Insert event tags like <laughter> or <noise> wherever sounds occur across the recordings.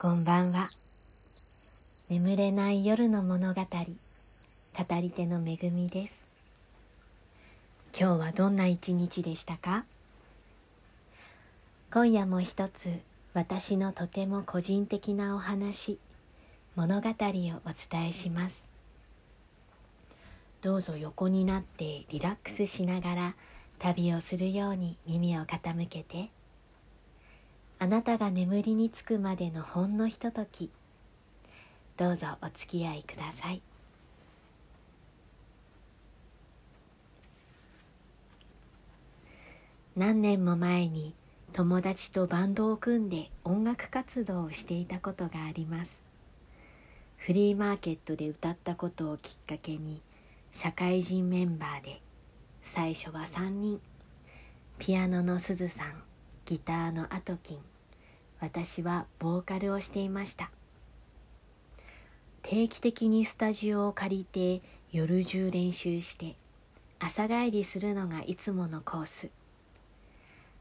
こんばんは。眠れない夜の物語語り手のめぐみです。今日はどんな一日でしたか？今夜も一つ私のとても個人的なお話物語をお伝えします。どうぞ横になってリラックスしながら旅をするように耳を傾けてあなたが眠りにつくまでのほんのひととき。どうぞお付き合いください。何年も前に友達とバンドを組んで音楽活動をしていたことがあります。フリーマーケットで歌ったことをきっかけに社会人メンバーで最初は3人。ピアノのすずさん。ギターのアトキン。私はボーカルをしていました。定期的にスタジオを借りて夜中練習して朝帰りするのがいつものコース。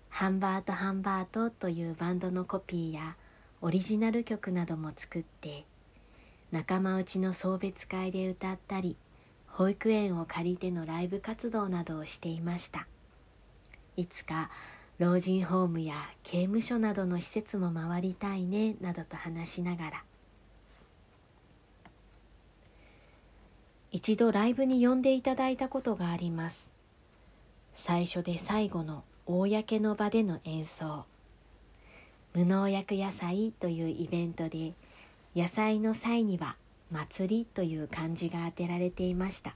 ハンバートハンバートというバンドのコピーやオリジナル曲なども作って仲間内の送別会で歌ったり保育園を借りてのライブ活動などをしていました。いつか老人ホームや刑務所などの施設も回りたいねなどと話しながら。一度ライブに呼んでいただいたことがあります。最初で最後の公の場での演奏。無農薬野菜というイベントで野菜の際には祭りという漢字が当てられていました。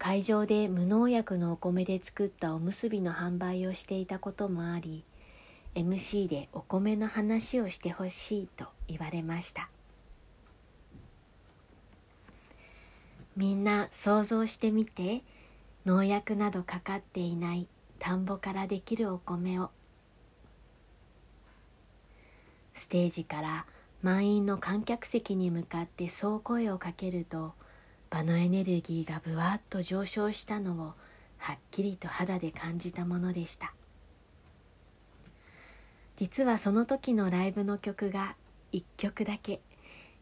会場で無農薬のお米で作ったおむすびの販売をしていたこともあり MC でお米の話をしてほしいと言われました。みんな想像してみて農薬などかかっていない田んぼからできるお米を。ステージから満員の観客席に向かってそう声をかけると場のエネルギーがぶわっと上昇したのをはっきりと肌で感じたものでした。実はその時のライブの曲が1曲だけ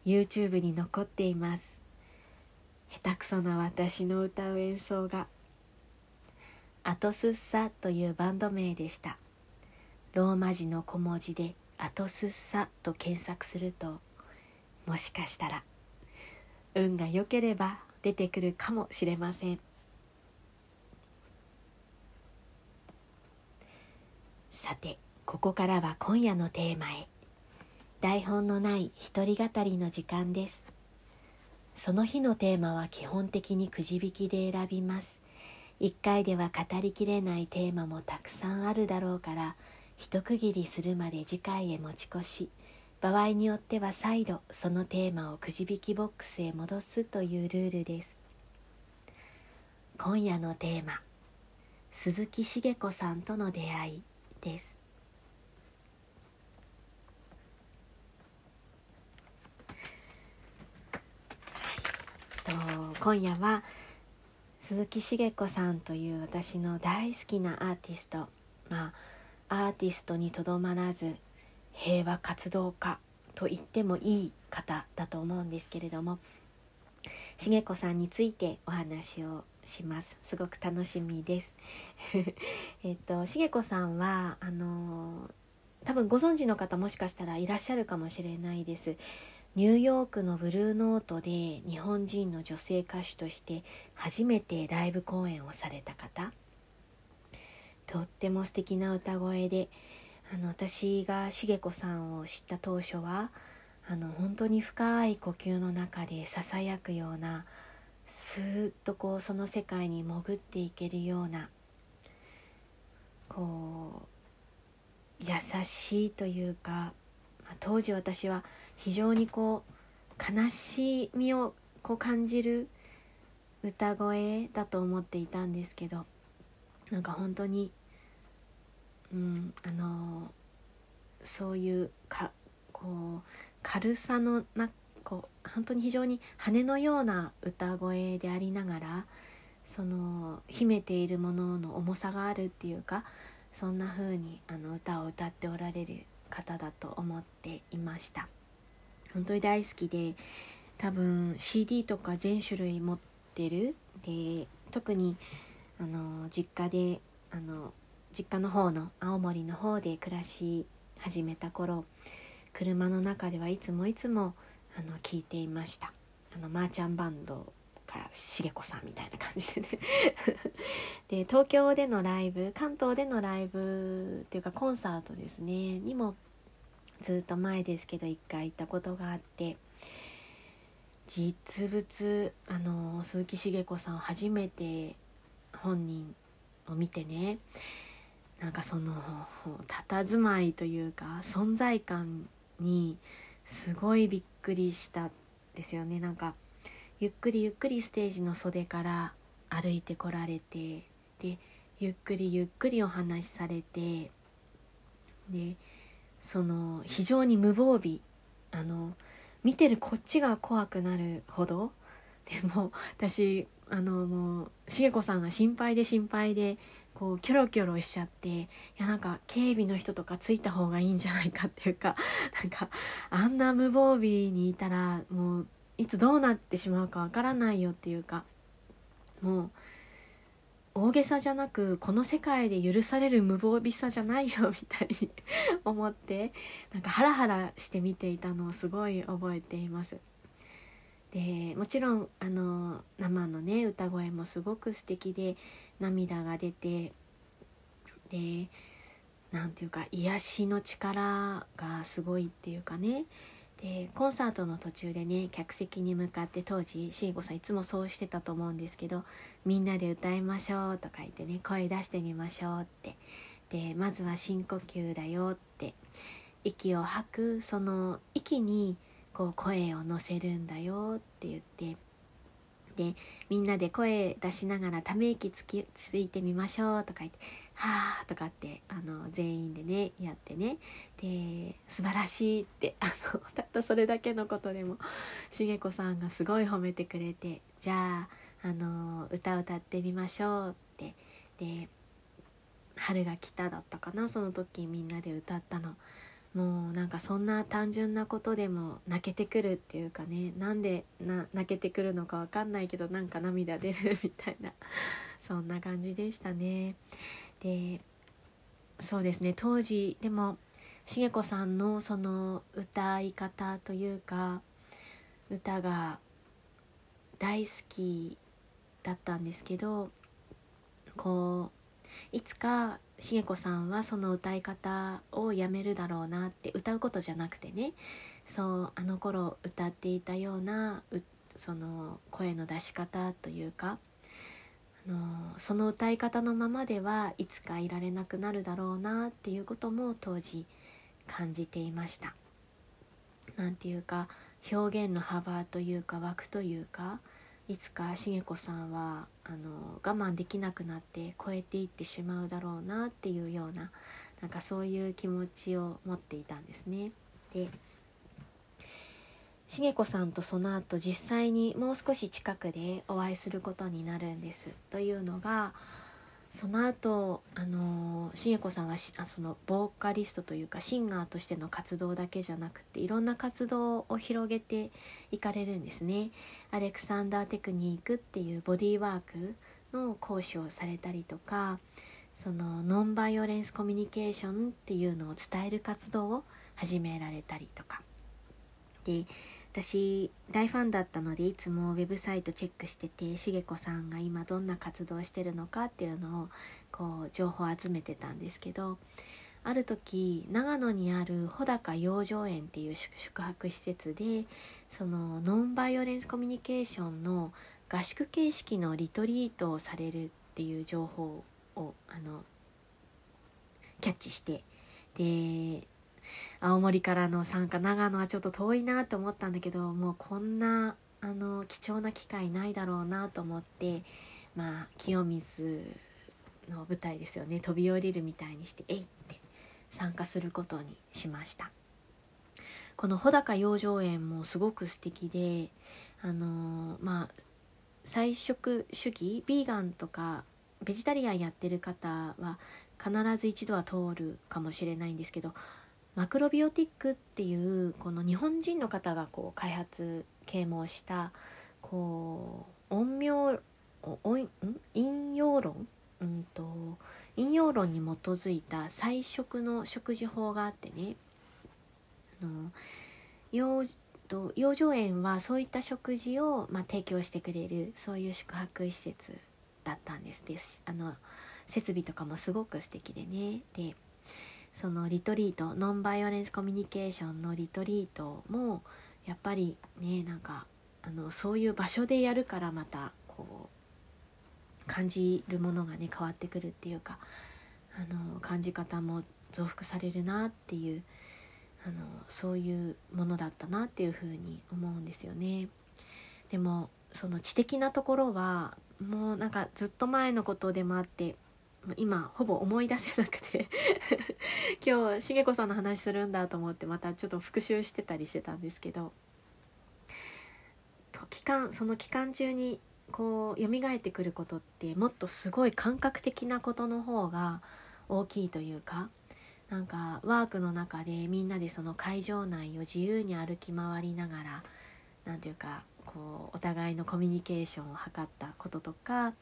YouTube に残っています。下手くそな私の歌う演奏がアトスッサというバンド名でした。ローマ字の小文字でアトスッサと検索するともしかしたら運が良ければ出てくるかもしれません。さてここからは今夜のテーマへ。台本のない一人語りの時間です。その日のテーマは基本的にくじ引きで選びます。一回では語りきれないテーマもたくさんあるだろうから一区切りするまで次回へ持ち越し。場合によっては再度そのテーマをくじ引きボックスへ戻すというルールです。今夜のテーマ鈴木茂子さんとの出会いです。はい、と今夜は鈴木茂子さんという私の大好きなアーティスト。まあアーティストにとどまらず平和活動家と言ってもいい方だと思うんですけれども茂子さんについてお話をします。すごく楽しみです。<laughs> えっと茂子さんはあの多分ご存知の方もしかしたらいらっしゃるかもしれないです。ニューヨークのブルーノートで日本人の女性歌手として初めてライブ公演をされた方。とっても素敵な歌声であの私が茂子さんを知った当初はあの本当に深い呼吸の中でささやくようなスーッとこうその世界に潜っていけるようなこう優しいというか当時私は非常にこう悲しみをこう感じる歌声だと思っていたんですけどなんか本当にうん、あのそういうかこう軽さのなこう本当に非常に羽のような歌声でありながらその秘めているものの重さがあるっていうかそんな風にあの歌を歌っておられる方だと思っていました。本当に大好きで多分 CD とか全種類持ってる。で特にあの実家であの実家の方の青森の方で暮らし始めた頃車の中ではいつもいつもあの聞いていました。あのマーチャンバンドか茂子さんみたいな感じでね。<laughs> で東京でのライブ関東でのライブっていうかコンサートですねにもずっと前ですけど一回行ったことがあって実物あの鈴木茂子さん初めて本人を見てねなんかその佇まいというか存在感にすごいびっくりしたですよね。なんかゆっくりゆっくりステージの袖から歩いてこられてでゆっくりゆっくりお話しされてでその非常に無防備あの見てるこっちが怖くなるほどでも私あのもう茂子さんが心配で心配でこうキョロキョロしちゃっていやなんか警備の人とかついた方がいいんじゃないかっていうか <laughs> なんかあんな無防備にいたらもういつどうなってしまうかわからないよっていうかもう大げさじゃなくこの世界で許される無防備さじゃないよみたいに <laughs> 思ってなんかハラハラして見ていたのをすごい覚えています。でもちろんあの生のね歌声もすごく素敵で涙が出てで何ていうか癒しの力がすごいっていうかね。でコンサートの途中でね客席に向かって当時慎吾さんいつもそうしてたと思うんですけど「みんなで歌いましょう」とか言ってね声出してみましょうって。でまずは深呼吸だよって。息を吐くその息にこう声を乗せるんだよって言ってでみんなで声出しながらため息つきついてみましょうとか言って「はあ」とかってあの全員でねやってねで素晴らしいってあの <laughs> たったそれだけのことでも茂子さんがすごい褒めてくれてじゃああの歌歌ってみましょうってで「春が来た」だったかなその時みんなで歌ったの。もうなんかそんな単純なことでも泣けてくるっていうかねなんでな泣けてくるのかわかんないけどなんか涙出るみたいな <laughs> そんな感じでしたね。でそうですね当時でも茂子さんのその歌い方というか歌が大好きだったんですけどこういつか茂子さんはその歌い方をやめるだろうなって歌うことじゃなくてねそうあの頃歌っていたようなその声の出し方というかあのその歌い方のままではいつかいられなくなるだろうなっていうことも当時感じていました。なんていうか表現の幅というか枠というかいつか茂子さんはあの我慢できなくなって超えていってしまうだろうなっていうようななんかそういう気持ちを持っていたんですね。で茂子さんとその後実際にもう少し近くでお会いすることになるんです。というのがその後あの茂子さんはあそのボーカリストというかシンガーとしての活動だけじゃなくていろんな活動を広げていかれるんですね。アレクサンダーテクニックっていうボディーワークの講師をされたりとかそのノンバイオレンスコミュニケーションっていうのを伝える活動を始められたりとか。で私大ファンだったのでいつもウェブサイトチェックしてて茂子さんが今どんな活動してるのかっていうのをこう情報を集めてたんですけどある時長野にある穂高養生園っていう宿泊施設でそのノンバイオレンスコミュニケーションの合宿形式のリトリートをされるっていう情報をあのキャッチしてで青森からの参加長野はちょっと遠いなと思ったんだけどもうこんなあの貴重な機会ないだろうなと思ってまあ清水の舞台ですよね飛び降りるみたいにして「えい!」って参加することにしましたこの穂高養生園もすごく素敵であのまあ菜食主義ビーガンとかベジタリアンやってる方は必ず一度は通るかもしれないんですけどマクロビオティックっていうこの日本人の方がこう開発啓蒙したこう陰陽引用論、うんと、引用論に基づいた菜食の食事法があってね。あの養と養生園はそういった食事を、まあ、提供してくれるそういう宿泊施設だったんです。ですあの設備とかもすごく素敵でね。でそのリトリートノンバイオレンスコミュニケーションのリトリートもやっぱりねなんかあのそういう場所でやるからまたこう感じるものがね変わってくるっていうかあの感じ方も増幅されるなっていうあのそういうものだったなっていうふうに思うんですよね。でもその知的なところはもうなんかずっと前のことでもあって今ほぼ思い出せなくて。<laughs> 今日茂子さんの話するんだと思ってまたちょっと復習してたりしてたんですけど。期間その期間中にこう蘇ってくることってもっとすごい感覚的なことの方が大きいというかなんかワークの中でみんなでその会場内を自由に歩き回りながら何ていうかこうお互いのコミュニケーションを図ったこととか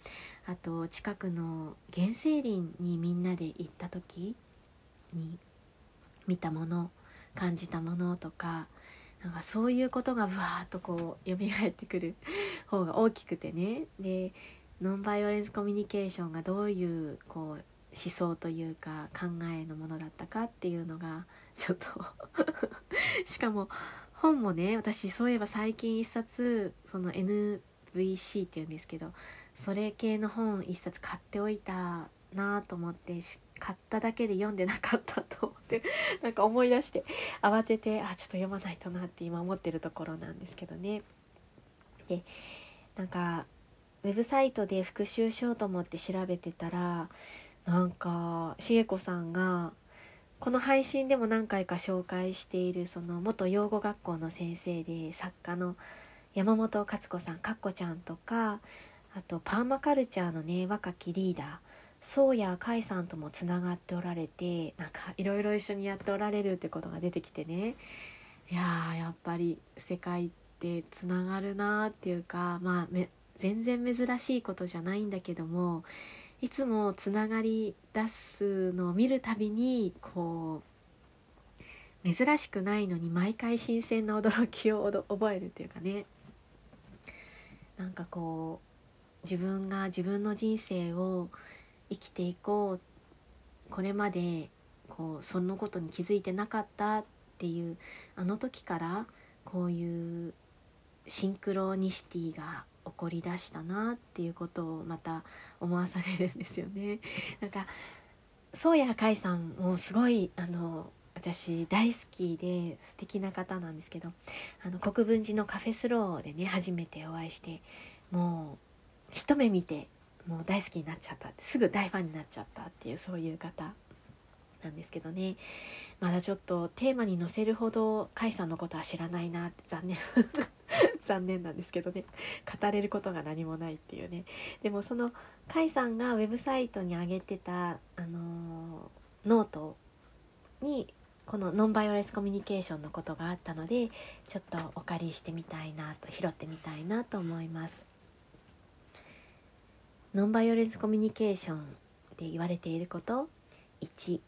あと近くの原生林にみんなで行った時に見たもの感じたものとかなんかそういうことがぶわーっとこう蘇ってくる <laughs> 方が大きくてね。でノンバイオレンスコミュニケーションがどういうこう思想というか考えのものだったかっていうのがちょっと <laughs> しかも本もね私そういえば最近一冊その NVC っていうんですけどそれ系の本一冊買っておいたなと思って買っただけで読んでなかったと思って <laughs> なんか思い出して慌ててあちょっと読まないとなって今思ってるところなんですけどね。でなんかウェブサイトで復習しようと思って調べてたらなんかしげこさんがこの配信でも何回か紹介しているその元養護学校の先生で作家の山本勝子さんかっこちゃんとかあとパーマカルチャーのね若きリーダー宗谷海さんともつながっておられてなんかいろいろ一緒にやっておられるってことが出てきてね。いやーやっぱり世界ってつながるなーっていうかまあ全然珍しいことじゃないんだけどもいつもつながり出すのを見るたびにこう珍しくないのに毎回新鮮な驚きを覚えるというかね。なんかこう自分が自分の人生を生きていこうこれまでこうそのことに気づいてなかったっていうあの時からこういうシンクロニシティが起こりだしたなっていうことをまた思わされるんですよね。<laughs> なんか宗谷海さんもすごいあの私大好きで素敵な方なんですけどあの国分寺のカフェスローでね初めてお会いしてもう一目見てもう大好きになっちゃったすぐ大ファンになっちゃったっていうそういう方なんですけどねまだちょっとテーマに載せるほど甲斐さんのことは知らないなって残念 <laughs> 残念なんですけどね。語れることが何もないっていうね。でもその甲斐さんがウェブサイトに上げてた、あのー、ノートにこのノンバイオレスコミュニケーションのことがあったのでちょっとお借りしてみたいなと拾ってみたいなと思います。ノンバイオレンスコミュニケーションで言われていること1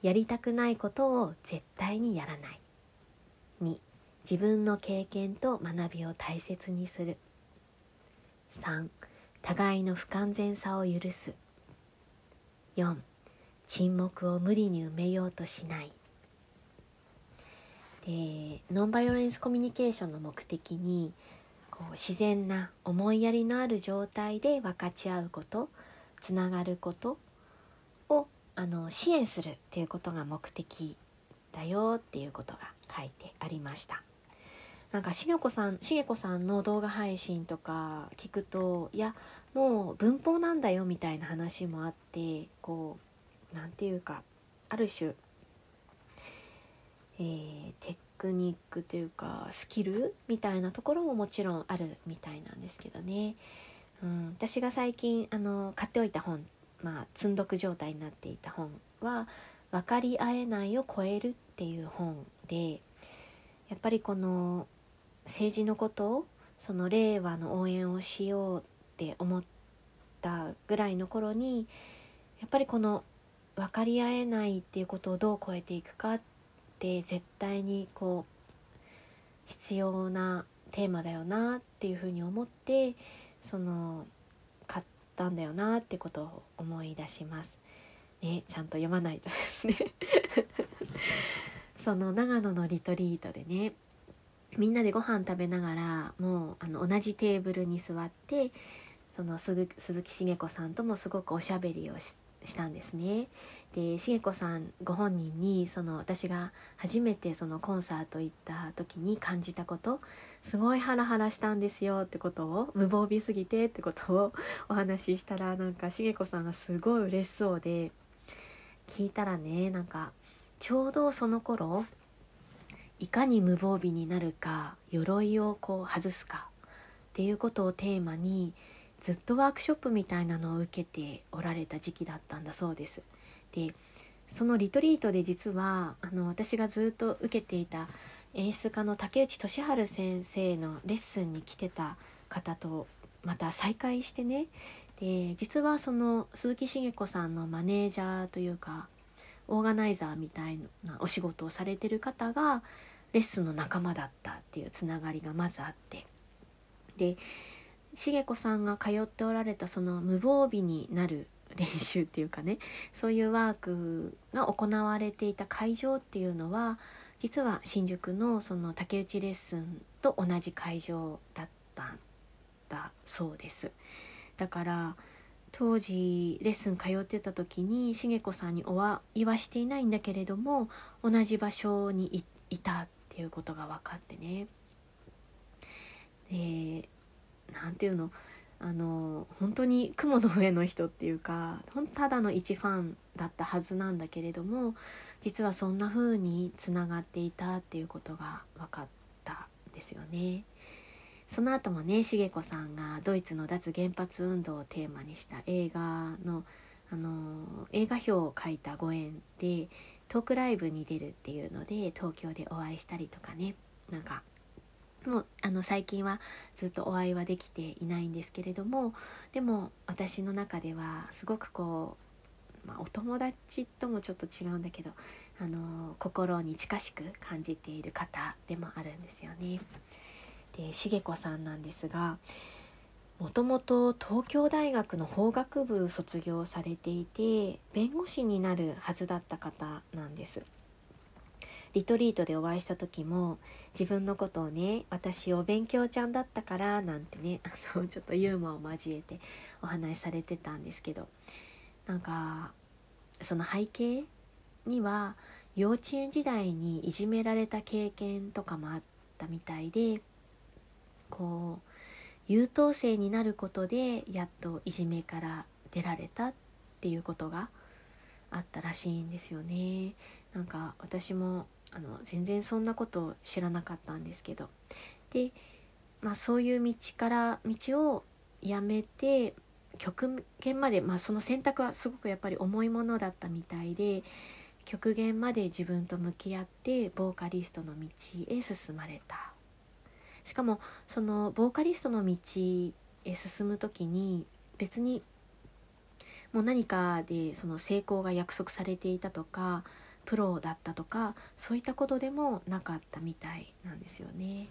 やりたくないことを絶対にやらない。2自分の経験と学びを大切にする。3互いの不完全さを許す。4沈黙を無理に埋めようとしない。でノンバイオレンスコミュニケーションの目的にこう自然な思いやりのある状態で分かち合うことつながることをあの支援するっていうことが目的だよっていうことが書いてありました。なんかしげこさんしげこさんの動画配信とか聞くといやもう文法なんだよみたいな話もあってこう何て言うかある種、えー、テクニックというかスキルみたいなところももちろんあるみたいなんですけどね、うん、私が最近あの買っておいた本まあ積んどく状態になっていた本は分かり合えないを超える」っていう本でやっぱりこの政治のことをその令和の応援をしようって思ったぐらいの頃にやっぱりこの分かり合えないっていうことをどう超えていくかって絶対にこう必要なテーマだよなっていうふうに思ってその買ったんだよなってことを思い出します。ね、ちゃんと読まないとですね <laughs> その長野のリトリートでねみんなでご飯食べながらもうあの同じテーブルに座ってその鈴木茂子さんともすごくおしゃべりをしたんですね。で茂子さんご本人にその私が初めてそのコンサート行った時に感じたことすごいハラハラしたんですよってことを無防備すぎてってことをお話ししたらなんか茂子さんがすごい嬉しそうで聞いたらねなんかちょうどその頃いかに無防備になるか鎧をこう外すかっていうことをテーマにずっとワークショップみたいなのを受けておられた時期だったんだそうです。でそのリトリートで実はあの私がずっと受けていた演出家の竹内俊治先生のレッスンに来てた方とまた再会してねで実はその鈴木茂子さんのマネージャーというかオーガナイザーみたいなお仕事をされてる方がレッスンの仲間だったっていうつながりがまずあってで茂子さんが通っておられたその無防備になる練習っていうかねそういうワークが行われていた会場っていうのは実は新宿のその竹内レッスンと同じ会場だったんだそうです。だから当時レッスン通ってた時に茂子さんにお会いはしていないんだけれども同じ場所にいたっっていうことが分かってねで何て言うの？あの本当に雲の上の人っていうかただの一ファンだったはずなんだけれども実はそんな風につながっていたっていうことが分かったんですよね。その後もね茂子さんがドイツの脱原発運動をテーマにした映画のあの映画表を書いたご縁でトークライブに出るっていうので東京でお会いしたりとかねなんかもうあの最近はずっとお会いはできていないんですけれどもでも私の中ではすごくこう、まあ、お友達ともちょっと違うんだけどあの心に近しく感じている方でもあるんですよね。で茂子さんなんですがもともと東京大学の法学部卒業されていて弁護士になるはずだった方なんです。リトリートでお会いした時も自分のことをね私お勉強ちゃんだったからなんてね <laughs> あのちょっとユーモアを交えてお話しされてたんですけどなんかその背景には幼稚園時代にいじめられた経験とかもあったみたいでこう優等生になることでやっといじめから出られたっていうことがあったらしいんですよね。なんか私もあの全然そんなこと知らなかったんですけどで、まあ、そういう道から道をやめて極限まで、まあ、その選択はすごくやっぱり重いものだったみたいで極限まで自分と向き合ってボーカリストの道へ進まれたしかもそのボーカリストの道へ進む時に別にもう何かでその成功が約束されていたとかプロだったとかそういったことでもなかったみたいなんですよね。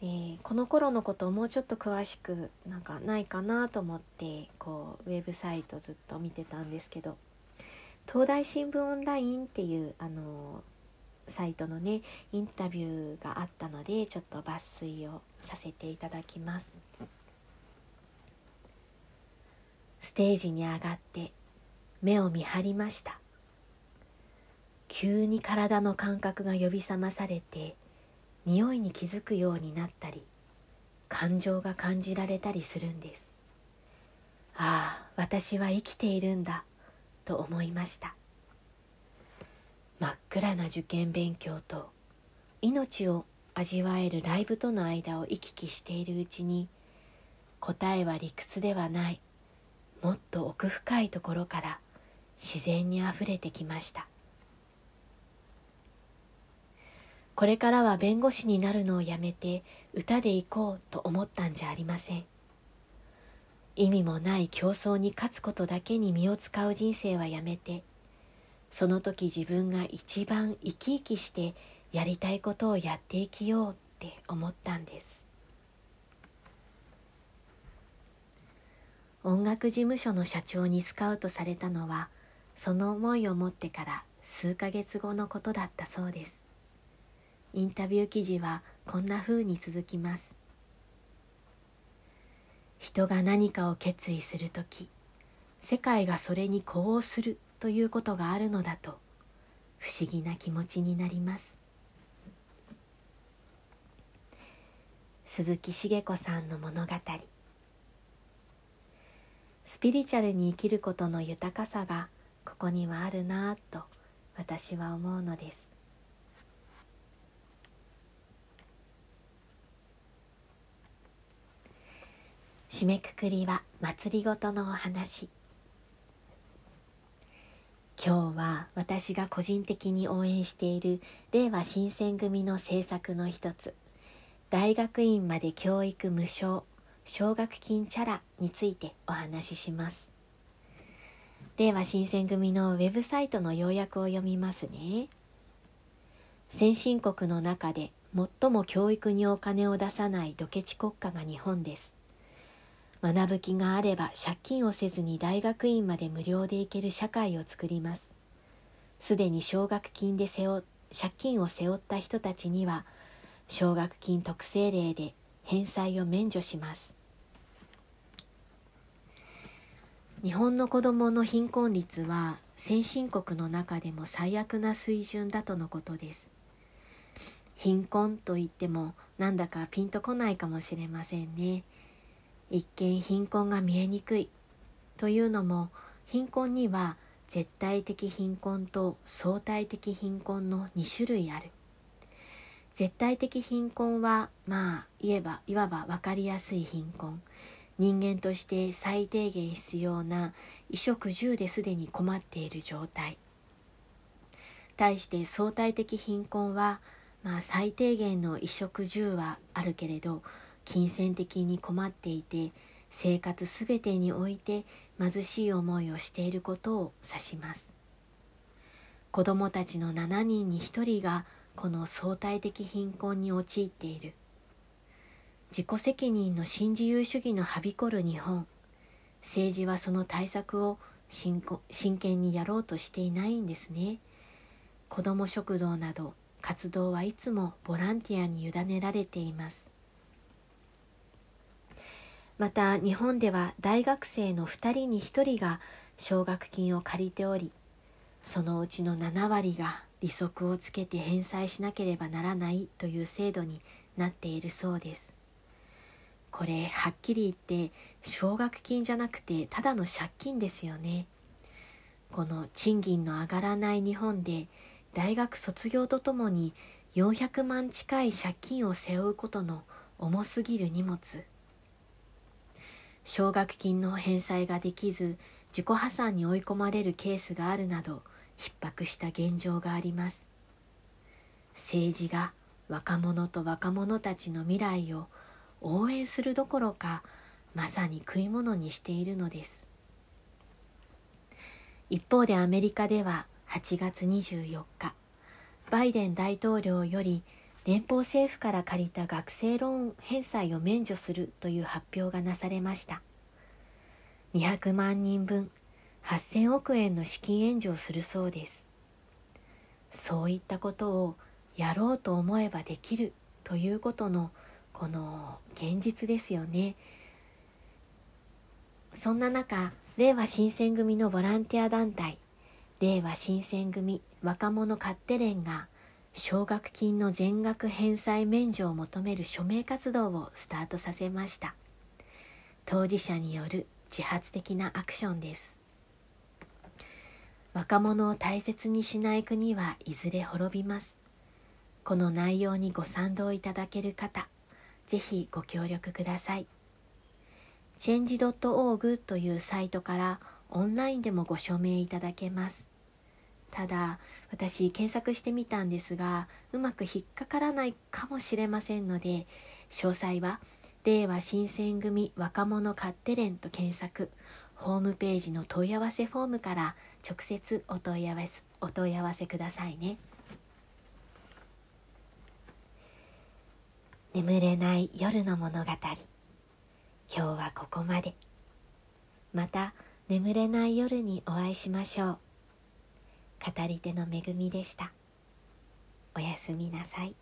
でこの頃のことをもうちょっと詳しくなんかないかなと思ってこうウェブサイトずっと見てたんですけど東大新聞オンラインっていうあのサイトのねインタビューがあったのでちょっと抜粋をさせていただきます。ステージに上がって目を見張りました。急に体の感覚が呼び覚まされて匂いに気づくようになったり感情が感じられたりするんです。ああ私は生きているんだと思いました。真っ暗な受験勉強と命を味わえるライブとの間を行き来しているうちに答えは理屈ではないもっと奥深いところから自然にあふれてきました。これからは弁護士になるのをやめて歌で行こうと思ったんじゃありません。意味もない競争に勝つことだけに身を使う人生はやめてその時自分が一番生き生きしてやりたいことをやっていきようって思ったんです。音楽事務所の社長にスカウトされたのはその思いを持ってから数ヶ月後のことだったそうです。インタビュー記事はこんな風に続きます。人が何かを決意する時世界がそれに呼応するということがあるのだと不思議な気持ちになります。鈴木茂子さんの物語。スピリチュアルに生きることの豊かさがここにはあるなぁと私は思うのです。締めくくりは祭りごとのお話。今日は私が個人的に応援している令和新選組の政策の一つ。大学院まで教育無償奨学金チャラについてお話しします。令和新選組のウェブサイトの要約を読みますね。先進国の中で最も教育にお金を出さないドケチ国家が日本です。学ぶ気があれば借金をせずに大学院まで無料で行ける社会を作ります。すでに奨学金で背負借金を背負った人たちには奨学金特例例で返済を免除します。日本の子どもの貧困率は先進国の中でも最悪な水準だとのことです。貧困といってもなんだかピンとこないかもしれませんね。一見貧困が見えにくい。というのも貧困には絶対的貧困と相対的貧困の2種類ある。絶対的貧困はまあ言えばいわば分かりやすい貧困。人間として最低限必要な衣食住ですでに困っている状態。対して相対的貧困は、まあ、最低限の衣食住はあるけれど金銭的に困っていて生活すべてにおいて貧しい思いをしていることを指します。子どもたちの7人に1人がこの相対的貧困に陥っている。自己責任の新自由主義のはびこる日本。政治はその対策を真剣にやろうとしていないんですね。子ども食堂など活動はいつもボランティアに委ねられています。また日本では大学生の2人に1人が奨学金を借りておりそのうちの7割が利息をつけて返済しなければならないという制度になっているそうです。これはっきり言って奨学金じゃなくてただの借金ですよね。この賃金の上がらない日本で大学卒業とともに400万近い借金を背負うことの重すぎる荷物。奨学金の返済ができず自己破産に追い込まれるケースがあるなど逼迫した現状があります。政治が若者と若者たちの未来を応援するどころかまさに食い物にしているのです。一方でアメリカでは8月24日バイデン大統領より連邦政府から借りた学生ローン返済を免除するという発表がなされました。200万人分8000億円の資金援助をするそうです。そういったことをやろうと思えばできるということのこの現実ですよね。そんな中令和新選組のボランティア団体令和新選組若者勝手連が奨学金の全額返済免除を求める署名活動をスタートさせました。当事者による自発的なアクションです。若者を大切にしない国はいずれ滅びます。この内容にご賛同いただける方ぜひご協力ください。change.org というサイトからオンラインでもご署名いただけます。ただ私検索してみたんですがうまく引っかからないかもしれませんので詳細は「令和新選組若者勝手連」と検索ホームページの問い合わせフォームから直接お問い合わせお問い合わせくださいね。眠れない夜の物語。今日はここまで。また眠れない夜にお会いしましょう。語り手の恵みでした。おやすみなさい。